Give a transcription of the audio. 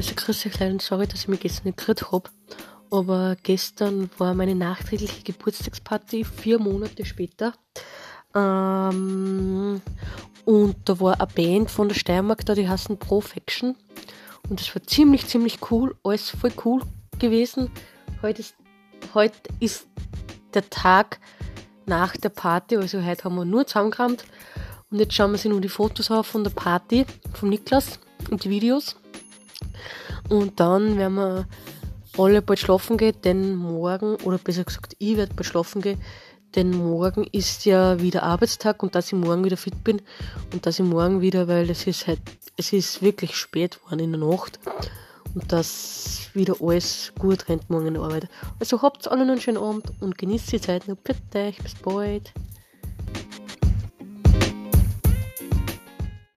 Also grüß euch Leute und sorry, dass ich mich gestern nicht gehört habe. Aber gestern war meine nachträgliche Geburtstagsparty, vier Monate später. Ähm, und da war eine Band von der Steiermark da, die heißen Profection. Und das war ziemlich, ziemlich cool. Alles voll cool gewesen. Heute ist, heute ist der Tag nach der Party, also heute haben wir nur zusammengekramt. Und jetzt schauen wir uns nur die Fotos auf von der Party von Niklas und die Videos. Und dann werden wir alle bald schlafen gehen, denn morgen, oder besser gesagt, ich werde bald schlafen gehen, denn morgen ist ja wieder Arbeitstag und dass ich morgen wieder fit bin und dass ich morgen wieder, weil es ist halt, es ist wirklich spät geworden in der Nacht und dass wieder alles gut rennt morgen in der Arbeit. Also habt alle noch einen schönen Abend und genießt die Zeit noch. Bitte, bis bald.